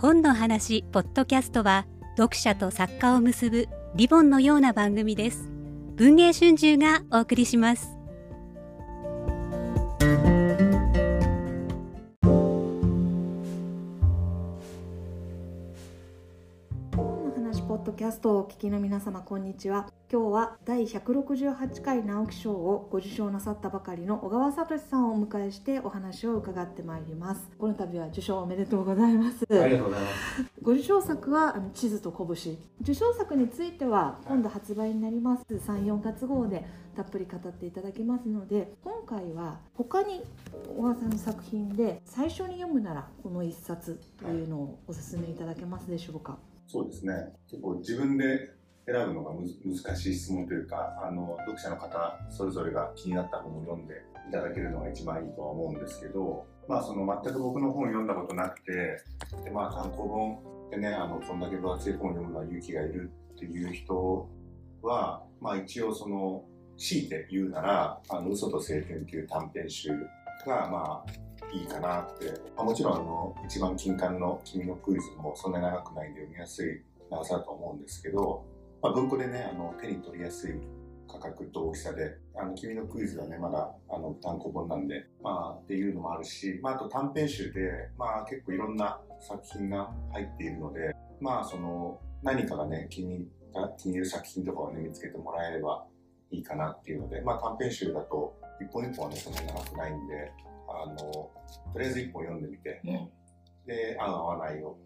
本の話ポッドキャストは読者と作家を結ぶリボンのような番組です。文藝春秋がお送りします。ポッドキャストをお聞きの皆様こんにちは。今日は第168回直木賞をご受賞なさったばかりの小川聡さんをお迎えしてお話を伺ってまいります。この度は受賞おめでとうございます。ありがとうございます。ご受賞作はあの地図と拳。受賞作については今度発売になります。34月号でたっぷり語っていただきますので今回は他に小川さんの作品で最初に読むならこの一冊というのをお勧めいただけますでしょうか？そうですね。結構自分で選ぶのが難しい質問というかあの読者の方それぞれが気になった本を読んでいただけるのが一番いいとは思うんですけど、まあ、その全く僕の本を読んだことなくてで、まあ、単行本でねあのこんだけ分厚い本を読むのは勇気がいるっていう人は、まあ、一応その強いて言うなら「あの嘘と晴天」という短編集がまあいいかなって、まあ、もちろんあの一番近刊の「君のクイズ」もそんなに長くないんで読みやすい長さだと思うんですけど、まあ、文庫でねあの手に取りやすい価格と大きさで「あの君のクイズ」はねまだあの単行本なんで、まあ、っていうのもあるし、まあ、あと短編集で、まあ、結構いろんな作品が入っているのでまあその何かがね気に気に入る作品とかをね見つけてもらえればいいかなっていうので、まあ、短編集だと一本一本はねそんなに長くないんであのとりあえず一本読んでみて、うん、で合う合わないを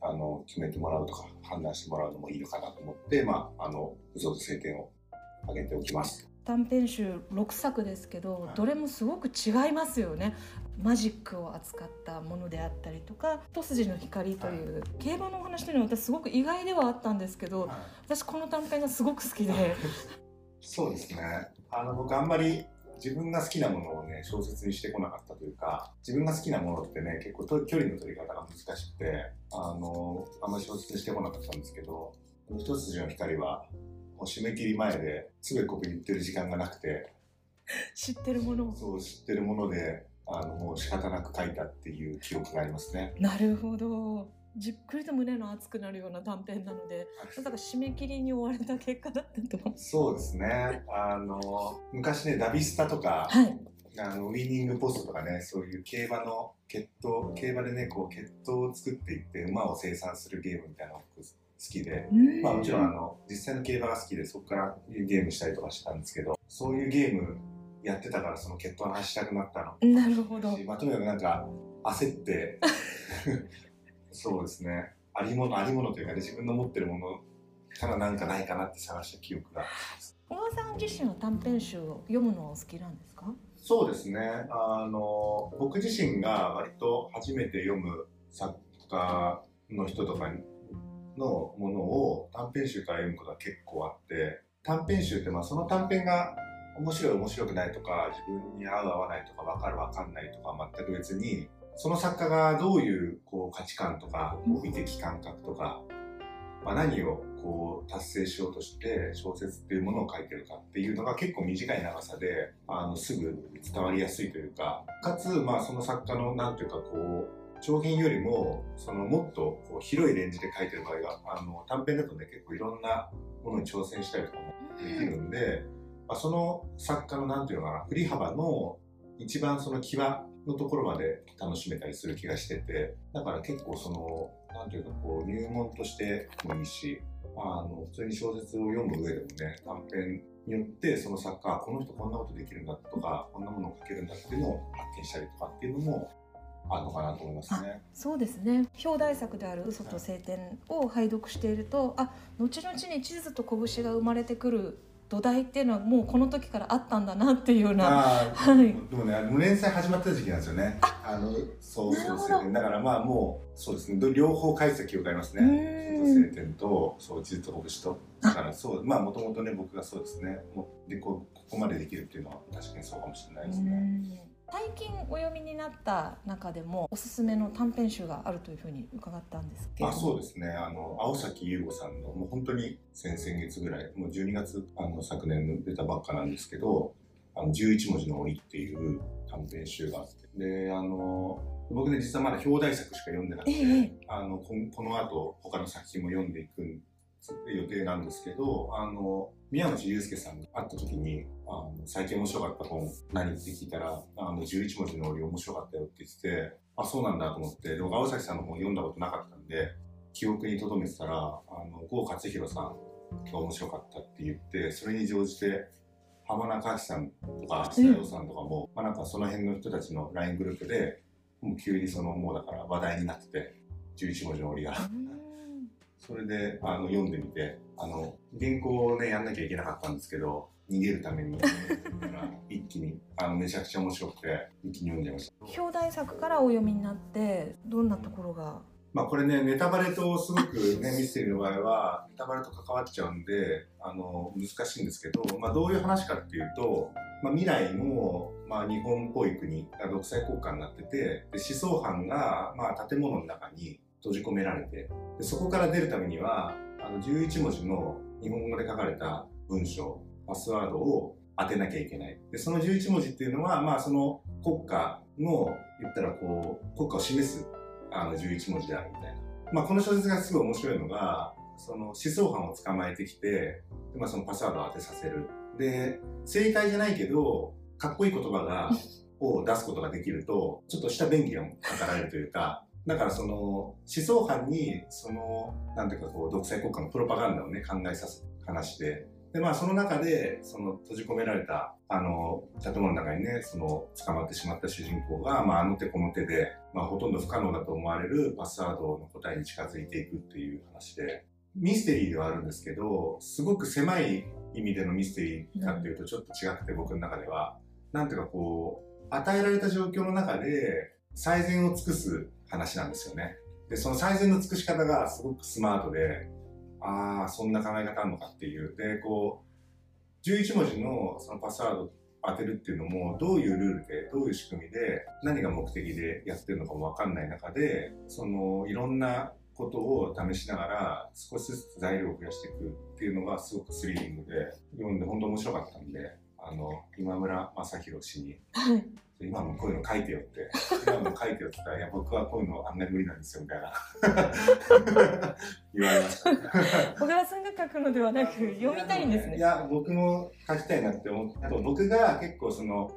あの決めてもらうとか判断してもらうのもいいのかなと思って、まあ、あの嘘と晴天を挙げておきます。短編集6作ですけど、はい、どれもすごく違いますよね。マジックを扱ったものであったりとか「一筋の光」という、はい、競馬のお話というのは私すごく意外ではあったんですけど、はい、私この短編がすごく好きで。そうですね。あの僕あんまり自分が好きなものをね、小説にしてこなかったというか、自分が好きなものってね、結構距離の取り方が難しくて、あの、あんまり小説にしてこなかったんですけど、一筋の光は、もう締め切り前で、つべこべ言ってる時間がなくて、知ってるものそう、知ってるもので、あの、もう仕方なく書いたっていう記憶がありますね。なるほど。じっくりと胸の熱くなるような短編なので、だから締め切りに追われた結果だったと思う。そうですね。あの、昔ね、ダビスタとか、はい、あのウィニングポストとかね、そういう競馬の決闘、競馬でね、こう、決闘を作っていって馬を生産するゲームみたいなのが好きで、まあもちろんあの、実際の競馬が好きで、そこからゲームしたりとかしたんですけど、そういうゲームやってたからその決闘の話したくなったの。なるほど。まあとにかくなんか、焦って そうですね。ありもの、ありものというかね、自分の持ってるものからなんかないかなって探した記憶が。小川さん自身は短編集を読むのはお好きなんですか？そうですね。あの、僕自身が割と初めて読む作家の人とかのものを短編集から読むことが結構あって、短編集ってまあその短編が面白い面白くないとか自分に合う合わないとか分かる分かんないとか全く別にその作家がどういうこう価値観とか、こう美的感覚とか、まあ、何をこう達成しようとして小説っていうものを書いてるかっていうのが結構短い長さであのすぐ伝わりやすいというかかつ、まあ、その作家のなんていうかこう長編よりもそのもっとこう広いレンジで書いてる場合があの短編だとね結構いろんなものに挑戦したりとかもできるんで、まあ、その作家のなんていうのかな振り幅の一番その際のところまで楽しめたりする気がしてて、だから結構その、なんていうかこう、入門としてもいいし、まああの、普通に小説を読む上でもね、短編によってその作家、この人こんなことできるんだとか、こんなものを書けるんだっていうのを発見したりとかっていうのもあるのかなと思いますね。そうですね。表題作である嘘と晴天を拝読していると、あ、後々に地図と拳が生まれてくる土台っていうのはもうこの時からあったんだなっていうような、はい、でもねあの連載始まった時期なんですよね。あのそうそうですよねだからまあもうそうですね。両方解析をがありますね。晴天とそう地図と拳と。だからそうまあもともとね僕がそうですね。もでこここまでできるっていうのは確かにそうかもしれないですね。最近お読みになった中でもおすすめの短編集があるというふうに伺ったんですけどあそうですね。あの青崎優吾さんのもう本当に先々月ぐらいもう12月あの昨年出たばっかなんですけど「あの11文字の鬼」っていう短編集があって。であの僕ね、実はまだ表題作しか読んでなくて、ええあのこの後他の作品も読んでいく予定なんですけど、あの宮内祐介さんが会った時にあの最近面白かった本何って聞いたらあの11文字の折面白かったよって言っててあそうなんだと思ってでも青崎さんの本読んだことなかったんで記憶に留めてたらあの郷勝弘さんが面白かったって言ってそれに乗じて浜中明さんとか須田洋さんとかも、まあ、なんかその辺の人たちの LINE グループでもう急にそのもうだから話題になってて11文字の折が。それであの読んでみてあの原稿をねやんなきゃいけなかったんですけど逃げるために 一気にあのめちゃくちゃ面白くて一気に読んじゃいました。表題作からお読みになってどんなところが？まあこれねネタバレとすごくねミステリーの場合はネタバレと関わっちゃうんであの難しいんですけど、まあ、どういう話かっていうと、まあ、未来の、まあ、日本っぽい国が独裁国家になっててで思想犯が、まあ、建物の中に閉じ込められて。でそこから出るためにはあの11文字の日本語で書かれた文章パスワードを当てなきゃいけない。でその11文字っていうのは、まあ、その国家の言ったらこう国家を示すあの11文字であるみたいな、まあ、この小説がすごい面白いのがその思想犯を捕まえてきてで、まあ、そのパスワードを当てさせる。で正解じゃないけどかっこいい言葉が を出すことができるとちょっとした便宜が図られるというかだからその思想犯にそのなんていうかこう独裁国家のプロパガンダをね考えさせ話してでまあその中でその閉じ込められたあの建物の中にねその捕まってしまった主人公が、まあ、あの手この手で、まあ、ほとんど不可能だと思われるパスワードの答えに近づいていくっていう話で。ミステリーではあるんですけどすごく狭い意味でのミステリーかっていうとちょっと違くて、僕の中では。なんていうかこう与えられた状況の中で最善を尽くす話なんですよね。で、その最善の尽くし方がすごくスマートで、ああ、そんな考え方あるのかっていう。で、こう、11文字のそのパスワード当てるっていうのも、どういうルールで、どういう仕組みで、何が目的でやってるのかもわかんない中で、その、いろんなことを試しながら、少しずつ材料を増やしていくっていうのがすごくスリリングで、読んで本当面白かったんで、あの、今村正弘氏に、はい。今もこういうの書いてよって、今も書いてよって言ったら、いや、僕はこういうのあんまり無理なんですよ、みたいな。言われました。小川さんが書くのではなく読みたいんですね。いや、僕も書きたいなって思って、あと僕が結構その、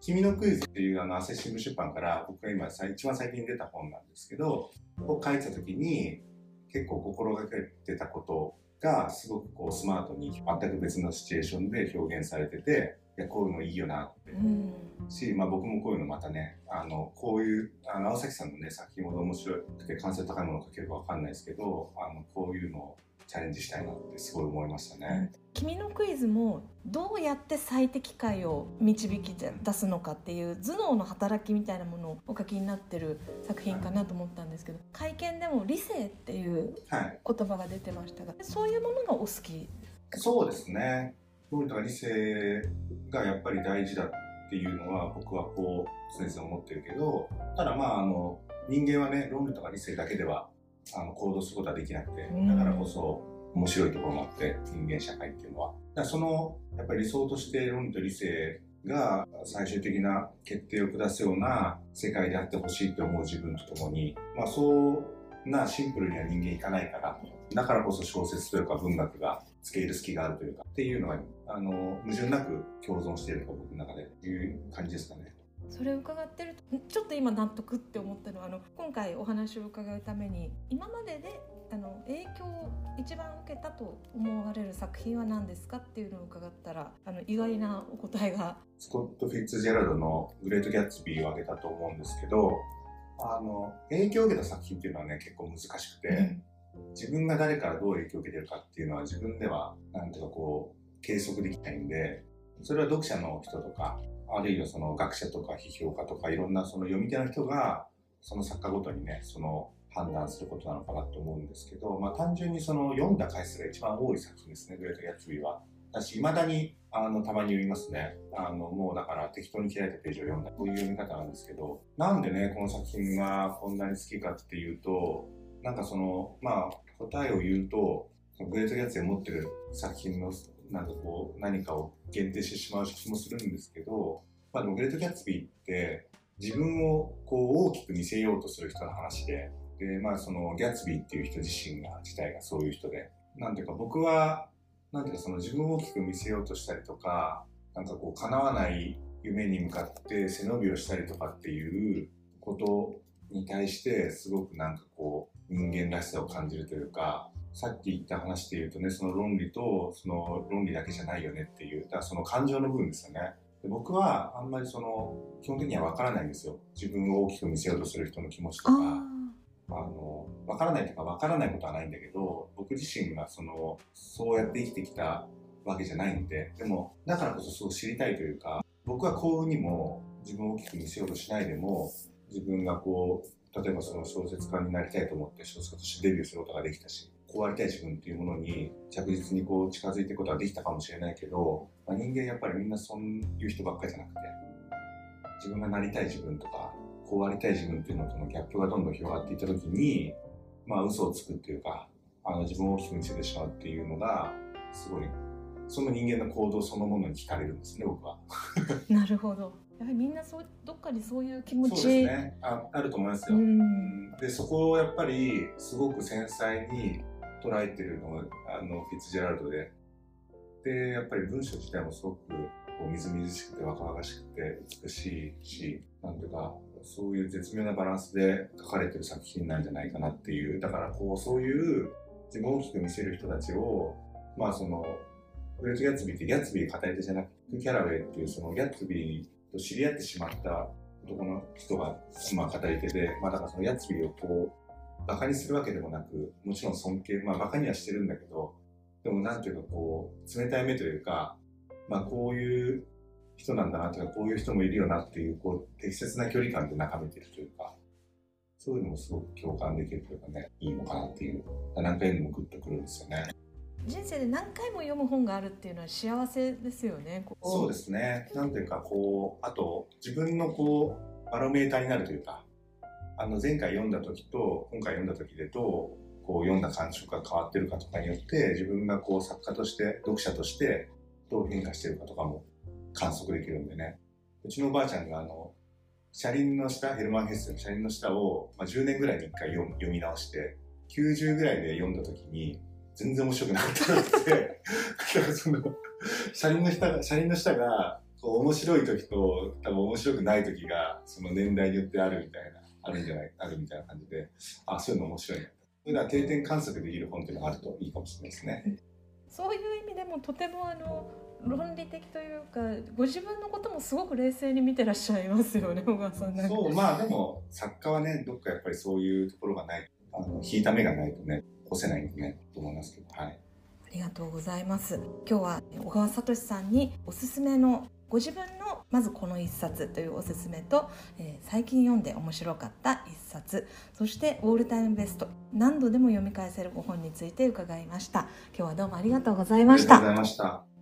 君のクイズっていうあの、朝日新聞出版から、僕が今さ一番最近出た本なんですけど、を書いてた時に、結構心がけてたことが、すごくこう、スマートに全く別のシチュエーションで表現されてて、いや、こういうのいいよなって。うん。し、まあ、僕もこういうのまたねあのこういうあの青崎さんのね作品ほど面白くて完成高いものを書けるかわかんないですけどあのこういうのをチャレンジしたいなってすごい思いましたね。君のクイズもどうやって最適解を導き出すのかっていう頭脳の働きみたいなものをお書きになってる作品かなと思ったんですけど会見でも理性っていうはい、言葉が出てましたがそういうものがお好き？そうですね。論理とか理性がやっぱり大事だっていうのは僕はこう常々思ってるけどただまああの人間はね論理とか理性だけではあの行動することはできなくてうんだからこそ面白いところもあって人間社会っていうのはだそのやっぱり理想として論理と理性が最終的な決定を下すような世界であってほしいと思う自分とともに、まあ、そうなシンプルには人間いかないからだからこそ小説というか文学が付け入る隙があるというかっていうのがあの矛盾なく共存していると僕の中でいう感じですかね。それを伺ってるとちょっと今納得って思ったのはあの今回お話を伺うために今までであの影響を一番受けたと思われる作品は何ですかっていうのを伺ったらあの意外なお答えが。スコット・フィッツジェラルドの「グレート・ギャッツビー」を挙げたと思うんですけどあの影響を受けた作品っていうのはね結構難しくて、自分が誰からどう影響を受けてるかっていうのは自分ではなんていうかこう計測できないんでそれは読者の人とかあるいはその学者とか批評家とかいろんなその読み手の人がその作家ごとにねその判断することなのかなと思うんですけど、まあ、単純にその読んだ回数が一番多い作品ですね「グレート・ギャッツビー」は。だし、未だに、あの、たまに読みますね。あの、もうだから適当に開いたページを読んだ、こういう読み方なんですけど、なんでね、この作品がこんなに好きかっていうと、なんかその、まあ、答えを言うと、グレート・ギャッツビー持ってる作品の、なんかこう、何かを限定してしまう気もするんですけど、まあでもグレート・ギャッツビーって、自分をこう大きく見せようとする人の話で、で、まあそのギャツビーっていう人自身が、自体がそういう人で、なんていうか僕は、なんていうかその自分を大きく見せようとしたりとか、なんかこう叶わない夢に向かって背伸びをしたりとかっていうことに対してすごくなんかこう人間らしさを感じるというか、さっき言った話で言うとね、その論理とその論理だけじゃないよねっていう、だからその感情の部分ですよね。で僕はあんまりその基本的には分からないんですよ。自分を大きく見せようとする人の気持ちとか。あの、わからないとかわからないことはないんだけど、僕自身がその、そうやって生きてきたわけじゃないんで、でも、だからこそそう知りたいというか、僕は幸運にも自分を大きく見せようとしないでも、自分がこう、例えばその小説家になりたいと思って小説家としてデビューすることができたし、こうありたい自分っていうものに着実にこう近づいていくことができたかもしれないけど、まあ、人間やっぱりみんなそういう人ばっかりじゃなくて、自分がなりたい自分とか、こうありたい自分っていうのとのギャップがどんどん広がっていった時に、まあ嘘をつくっていうか、あの自分を大きく見せてしまうっていうのが、すごい、その人間の行動そのものに惹かれるんですね、僕は。なるほど。やはりみんなそうどっかにそういう気持ちそうですねああると思いますよ、うんでそこをやっぱりすごく繊細に捉えてるのがあのフィッツジェラルドで。でやっぱり文章自体もすごくこうみずみずしくて若々しくて美しいしなんていうかそういう絶妙なバランスで書かれてる作品なんじゃないかなっていう。だからこうそういう自分を大きく見せる人たちをまあそのグレート・ギャッツビーってギャッツビー語り手じゃなくてキャラウェイっていうそのギャッツビーと知り合ってしまった男の人が、まあ、語り手で、まあ、だからそのギャッツビーをこう、バカにするわけでもなく、もちろん尊敬、まあ、バカにはしてるんだけど、でもなんていうかこう、冷たい目というか、まあ、こういう人なんだなとか、こういう人もいるよなっていう、こう、適切な距離感で眺めてるというか、そういうのもすごく共感できるというかね、いいのかなっていう、何回でもグッとくるんですよね。人生で何回も読む本があるっていうのは幸せですよね。そうですね。なんていうか、こう、あと、自分のこう、バロメーターになるというか、あの、前回読んだ時と、今回読んだ時でどう、こう、読んだ感触が変わってるかとかによって、自分がこう、作家として、読者として、どう変化してるかとかも観測できるんでね。うちのおばあちゃんが、あの、車輪の下、ヘルマン・ヘッセの車輪の下を、まあ、10年ぐらいに1回読み直して、90ぐらいで読んだ時に、全然面白くなかったらしくて、だからその、車輪の下、車輪の下が、こう面白い時と、多分面白くない時が、その年代によってあるみたいな、あるんじゃない、あるみたいな感じで、あ、そういうの面白いな。そういうのは定点観測できる本っていうのがあるといいかもしれないですね。そういう意味でもとてもあの論理的というかご自分のこともすごく冷静に見てらっしゃいますよね小川さんなんかそう、まあでも、作家はね、どっかやっぱりそういうところがない、あの、引いた目がないとね、干せないんでね、と思いますけど、はい。ありがとうございます今日は小川聡さんにおすすめのご自分のまずこの一冊というおすすめと、えー最近読んで面白かった一冊。そしてオールタイムベスト。何度でも読み返せるご本について伺いました。今日はどうもありがとうございました。ありがとうございました。